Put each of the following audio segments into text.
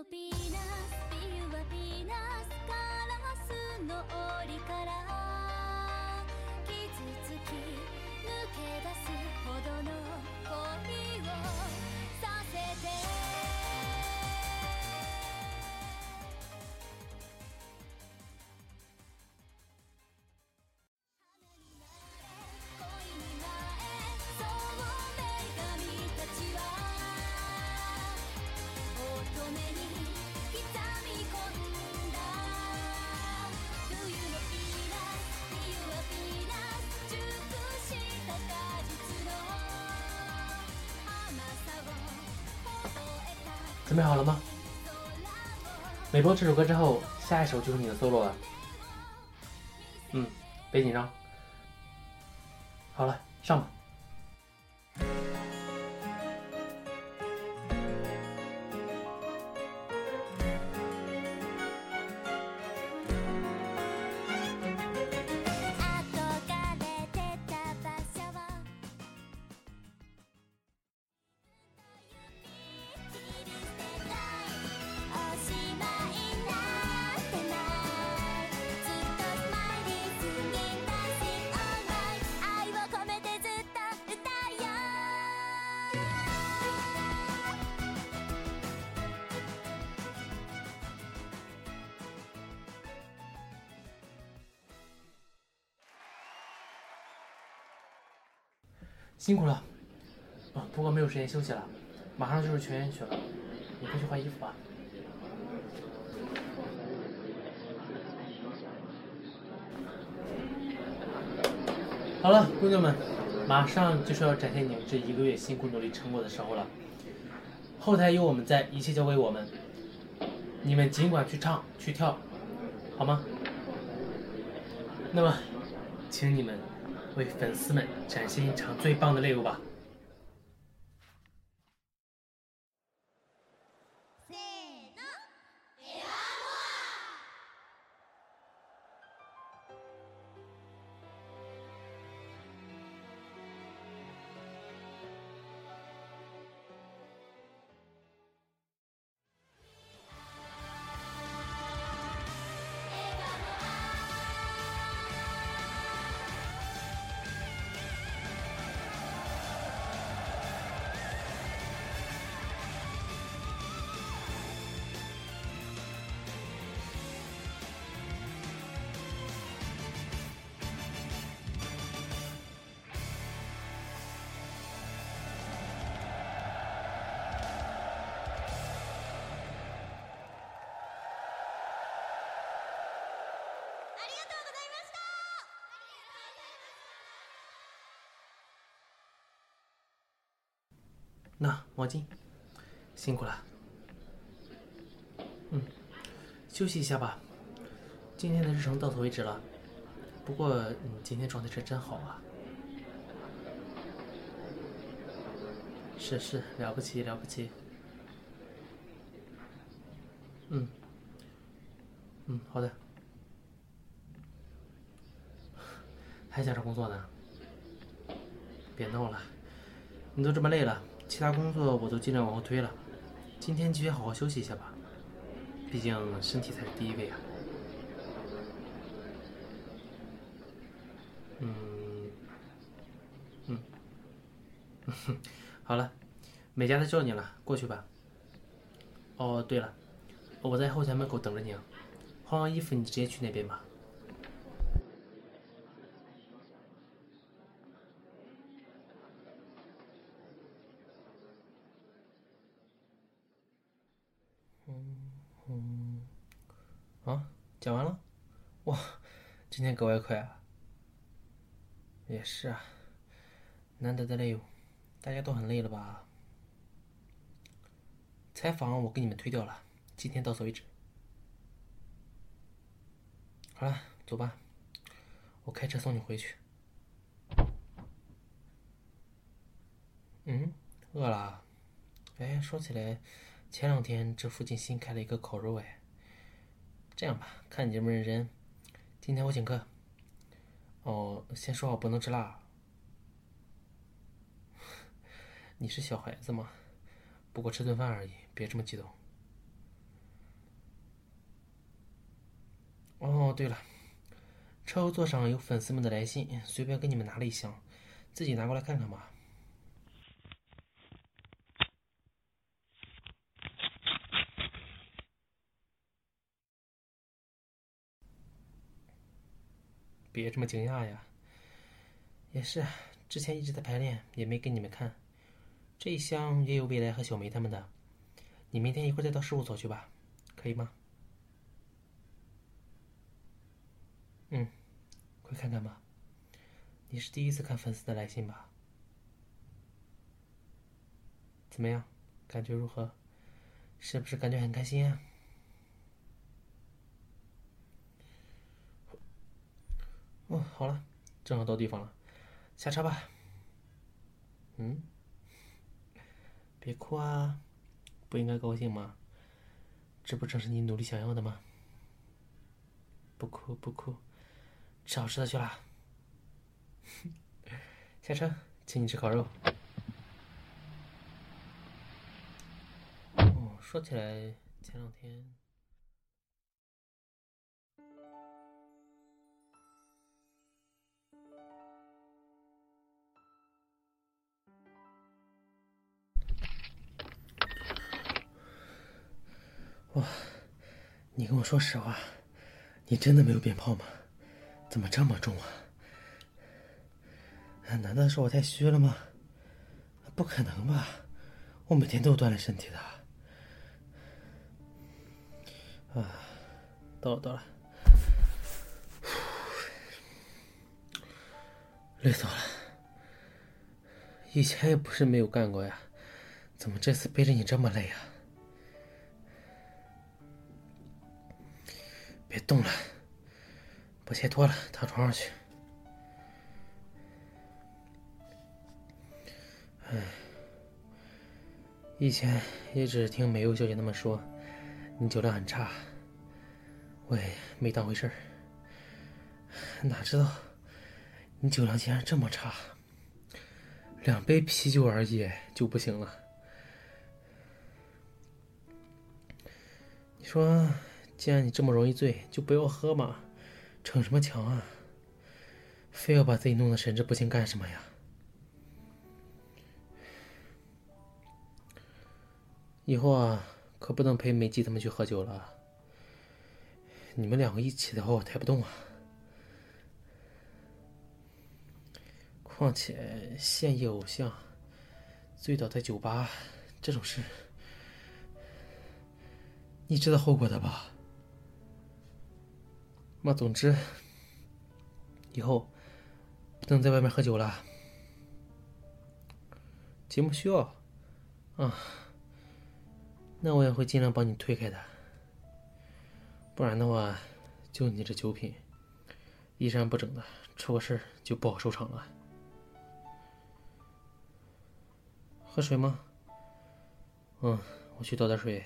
のピーナスビユはピーナスカラスの檻から傷つき抜け出すほどの恋をさせて准备好了吗？每播这首歌之后，下一首就是你的 solo 了。嗯，别紧张。好了，上吧。辛苦了。啊，不过没有时间休息了，马上就是全员曲了，你快去换衣服吧。好了，姑娘们，马上就是要展现你们这一个月辛苦努力成果的时候了。后台有我们在，一切交给我们，你们尽管去唱去跳，好吗？那么，请你们为粉丝们展现一场最棒的 live 吧。那毛巾，辛苦了。嗯，休息一下吧。今天的日程到此为止了。不过你今天状态是真好啊。是是，了不起了不起。嗯，嗯，好的。还想着工作呢？别闹了，你都这么累了，其他工作我都尽量往后推了。今天继续好好休息一下吧，毕竟身体才是第一位啊。嗯，嗯，好了，美嘉在叫你了，过去吧。哦，对了，我在后台门口等着你啊。换完衣服你直接去那边吧。啊，讲完了？哇，今天格外快啊！也是啊，难得的累，大家都很累了吧？采访我给你们推掉了，今天到此为止。好了，走吧，我开车送你回去。嗯，饿了？哎，说起来，前两天这附近新开了一个烤肉，哎。这样吧，看你这么认真，今天我请客。哦，先说好不能吃辣。你是小孩子吗？不过吃顿饭而已，别这么激动。哦，对了，车后座上有粉丝们的来信，随便给你们拿了一箱，自己拿过来看看吧。别这么惊讶呀！也是，之前一直在排练，也没给你们看。这一箱也有未来和小梅他们的，你明天一会儿再到事务所去吧，可以吗？嗯，快看看吧。你是第一次看粉丝的来信吧？怎么样，感觉如何？是不是感觉很开心啊？哦，好了，正好到地方了，下车吧。嗯，别哭啊，不应该高兴吗？这不正是你努力想要的吗？不哭不哭，吃好吃的去啦。下车，请你吃烤肉。哦，说起来，前两天。你跟我说实话，你真的没有鞭炮吗？怎么这么重啊？难道是我太虚了吗？不可能吧，我每天都锻炼身体的。啊，到了到了，累死我了。以前也不是没有干过呀，怎么这次背着你这么累呀？别动了，把鞋脱了，躺床上去。唉，以前也只听美优小姐他们说，你酒量很差，我也没当回事儿。哪知道你酒量竟然这么差，两杯啤酒而已就不行了。你说？既然你这么容易醉，就不要喝嘛，逞什么强啊？非要把自己弄得神志不清干什么呀？以后啊，可不能陪美姬他们去喝酒了。你们两个一起的话，我抬不动啊。况且现役偶像醉倒在酒吧这种事，你知道后果的吧？那总之，以后不能在外面喝酒了。节目需要，啊，那我也会尽量帮你推开的。不然的话，就你这酒品，衣衫不整的，出个事就不好收场了。喝水吗？嗯，我去倒点水。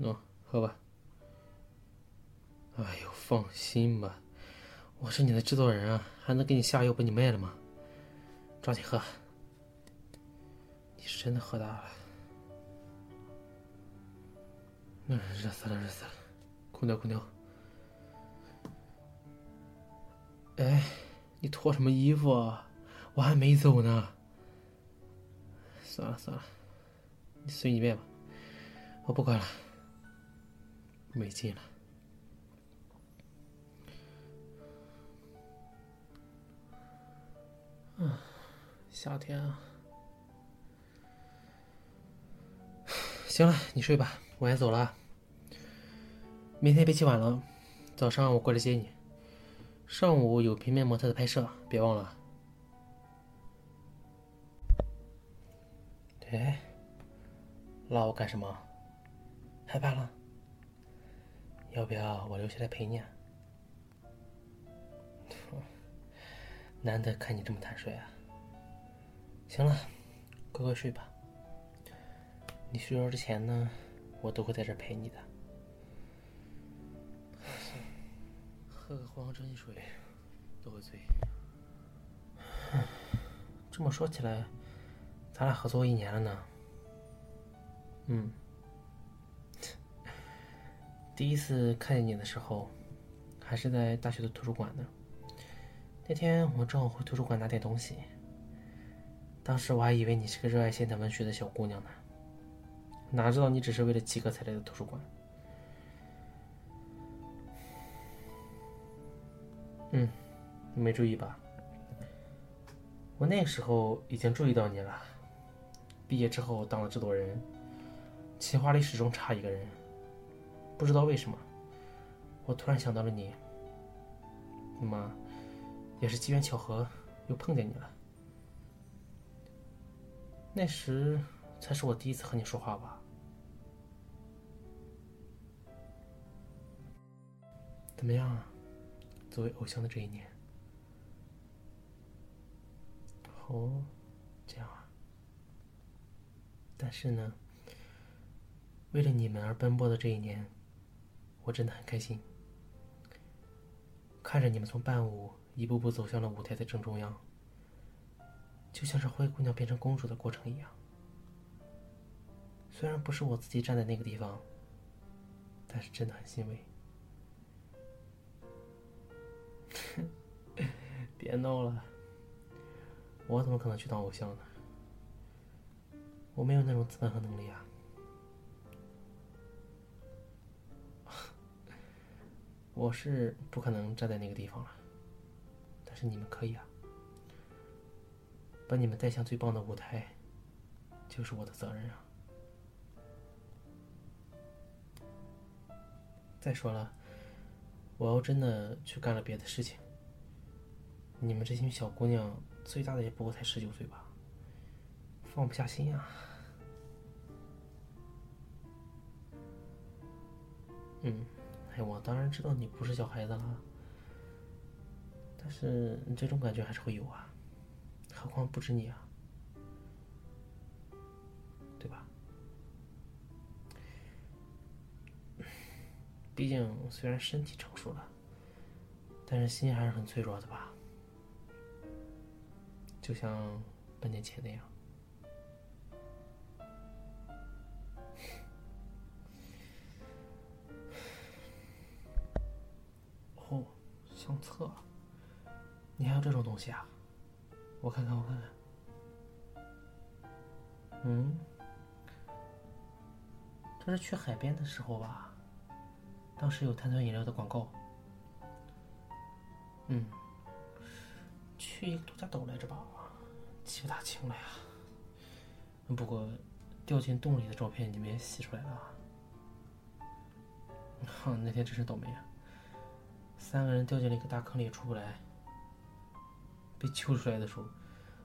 喏，喝吧。哎呦，放心吧，我是你的制作人啊，还能给你下药把你卖了吗？抓紧喝。你是真的喝大了。嗯，热死了，热死了，空调，空调。哎，你脱什么衣服啊？我还没走呢。算了算了，你随你便吧，我不管了。没劲了。嗯，夏天啊。行了，你睡吧，我先走了。明天别起晚了，早上我过来接你。上午有平面模特的拍摄，别忘了。哎，拉我干什么？害怕了？要不要我留下来陪你啊？难得看你这么坦率啊！行了，乖乖睡吧。你睡着之前呢，我都会在这陪你的。喝个黄针水都会醉。这么说起来，咱俩合作一年了呢。嗯，第一次看见你的时候，还是在大学的图书馆呢。那天我正好回图书馆拿点东西，当时我还以为你是个热爱现代文学的小姑娘呢，哪知道你只是为了及格才来的图书馆。嗯，没注意吧？我那时候已经注意到你了。毕业之后当了制作人，企划里始终差一个人。不知道为什么，我突然想到了你。那么，也是机缘巧合，又碰见你了。那时才是我第一次和你说话吧？怎么样啊？作为偶像的这一年？哦，这样啊。但是呢，为了你们而奔波的这一年，我真的很开心。看着你们从伴舞一步步走向了舞台的正中央，就像是灰姑娘变成公主的过程一样。虽然不是我自己站在那个地方，但是真的很欣慰。别闹了，我怎么可能去当偶像呢？我没有那种资本和能力啊！我是不可能站在那个地方了，但是你们可以啊！把你们带向最棒的舞台，就是我的责任啊！再说了，我要真的去干了别的事情，你们这群小姑娘最大的也不过才十九岁吧，放不下心啊！嗯，我当然知道你不是小孩子了，但是你这种感觉还是会有啊，何况不止你啊，对吧？毕竟虽然身体成熟了，但是心还是很脆弱的吧，就像半年前那样。相册，你还有这种东西啊？我看看，我看看。嗯，这是去海边的时候吧？当时有碳酸饮料的广告。嗯，去一个度假岛来着吧？记不大清了呀。不过，掉进洞里的照片你们也洗出来了。哼，那天真是倒霉啊！三个人掉进了一个大坑里，出不来。被救出来的时候，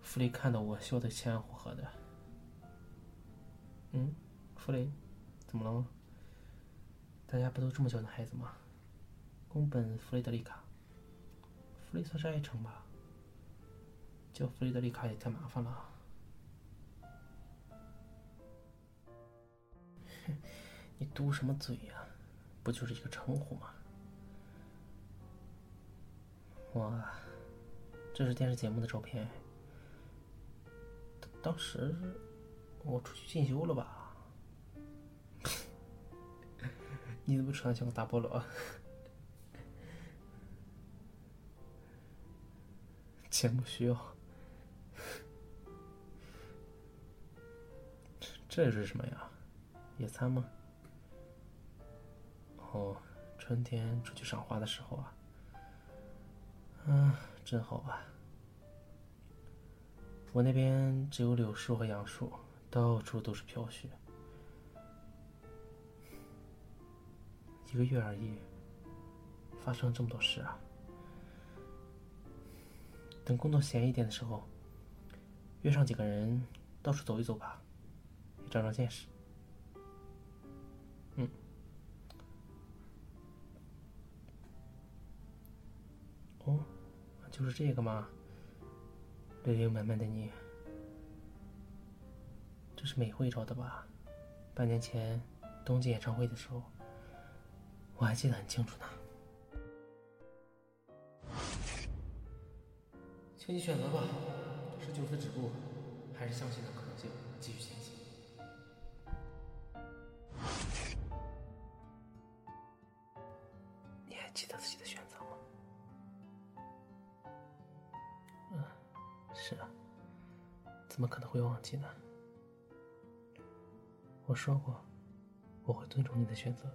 弗雷看到我，笑得前仰后合的。嗯，弗雷，怎么了吗？大家不都这么叫的孩子吗？宫本弗雷德里卡。弗雷算是爱称吧。叫弗雷德里卡也太麻烦了。你嘟什么嘴呀？不就是一个称呼吗？哇，这是电视节目的照片。当时我出去进修了吧？你怎么穿的像个大菠萝？节目需要。这是什么呀？野餐吗？哦，春天出去赏花的时候啊。嗯，真好啊！我那边只有柳树和杨树，到处都是飘雪。一个月而已，发生这么多事啊！等工作闲一点的时候，约上几个人到处走一走吧，也长长见识。就是这个吗？泪流满面的你，这是美惠找的吧？半年前冬季演唱会的时候，我还记得很清楚呢。请你选择吧，是就此止步，还是相信的可能性继续前行？你还记得自己的选择吗？是啊，怎么可能会忘记呢？我说过，我会尊重你的选择。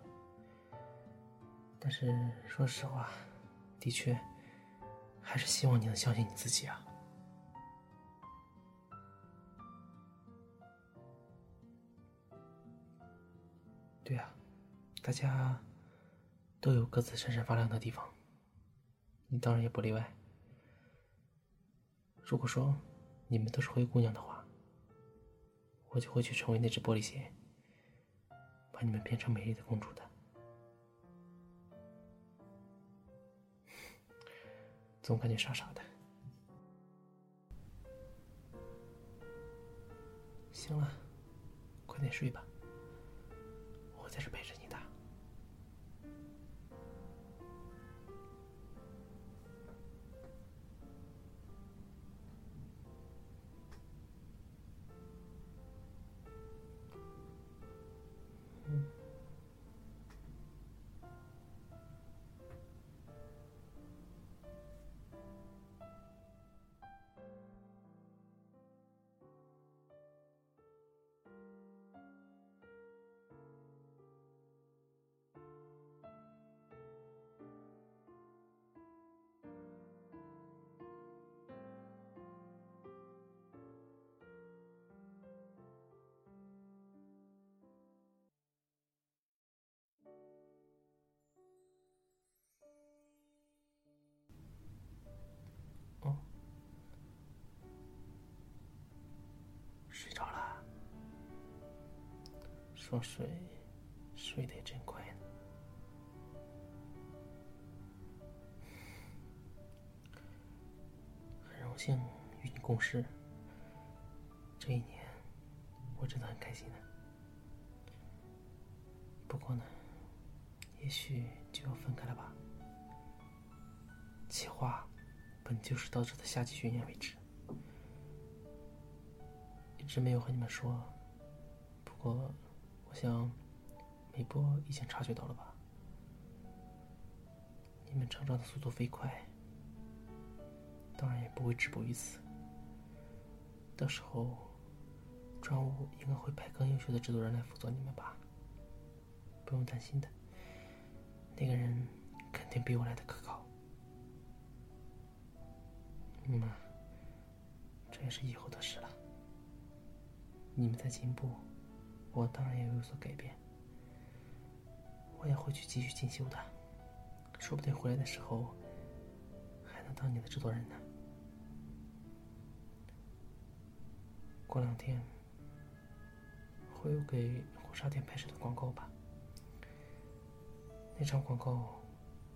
但是说实话，的确，还是希望你能相信你自己啊。对啊，大家都有各自闪闪发亮的地方，你当然也不例外。如果说你们都是灰姑娘的话，我就会去成为那只玻璃鞋，把你们变成美丽的公主的。总感觉傻傻的。行了，快点睡吧，说睡，睡得也真快呢。很荣幸与你共事，这一年我真的很开心呢。不过呢，也许就要分开了吧。企划本就是到这的夏季巡演为止。一直没有和你们说，不过我想美波已经察觉到了吧？你们成长的速度飞快，当然也不会止步于此。到时候，专务应该会派更优秀的制作人来辅佐你们吧？不用担心的，那个人肯定比我来的可靠。嗯，这也是以后的事了。你们在进步，我当然也有所改变。我也会去继续进修的，说不定回来的时候还能当你的制作人呢。过两天会有给婚纱店拍摄的广告吧？那场广告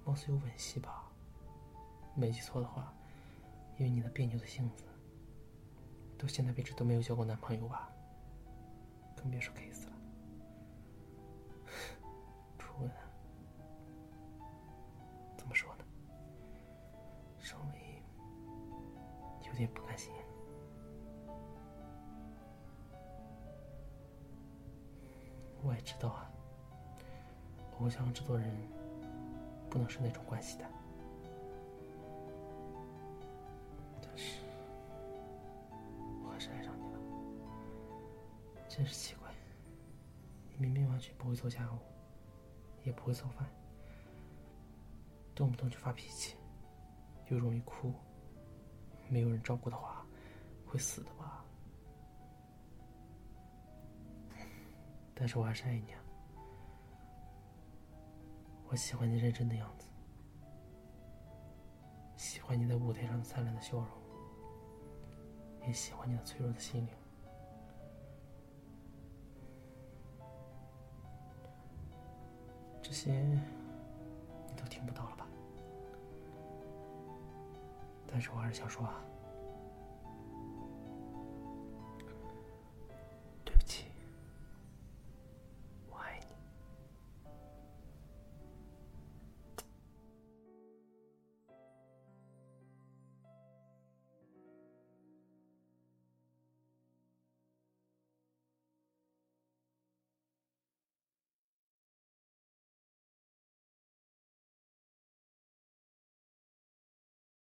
貌似有吻戏吧？没记错的话，因为你那别扭的性子，到现在为止都没有交过男朋友吧？更别说 kiss 了，初吻，怎么说呢？稍微有点不甘心。我也知道啊，偶像制作人不能是那种关系的，真是奇怪，你明明完全不会做家务，也不会做饭，动不动就发脾气，又容易哭。没有人照顾的话，会死的吧？但是我还是爱你啊！我喜欢你认真的样子，喜欢你在舞台上灿烂的笑容，也喜欢你那脆弱的心灵。这些你都听不到了吧？但是我还是想说啊。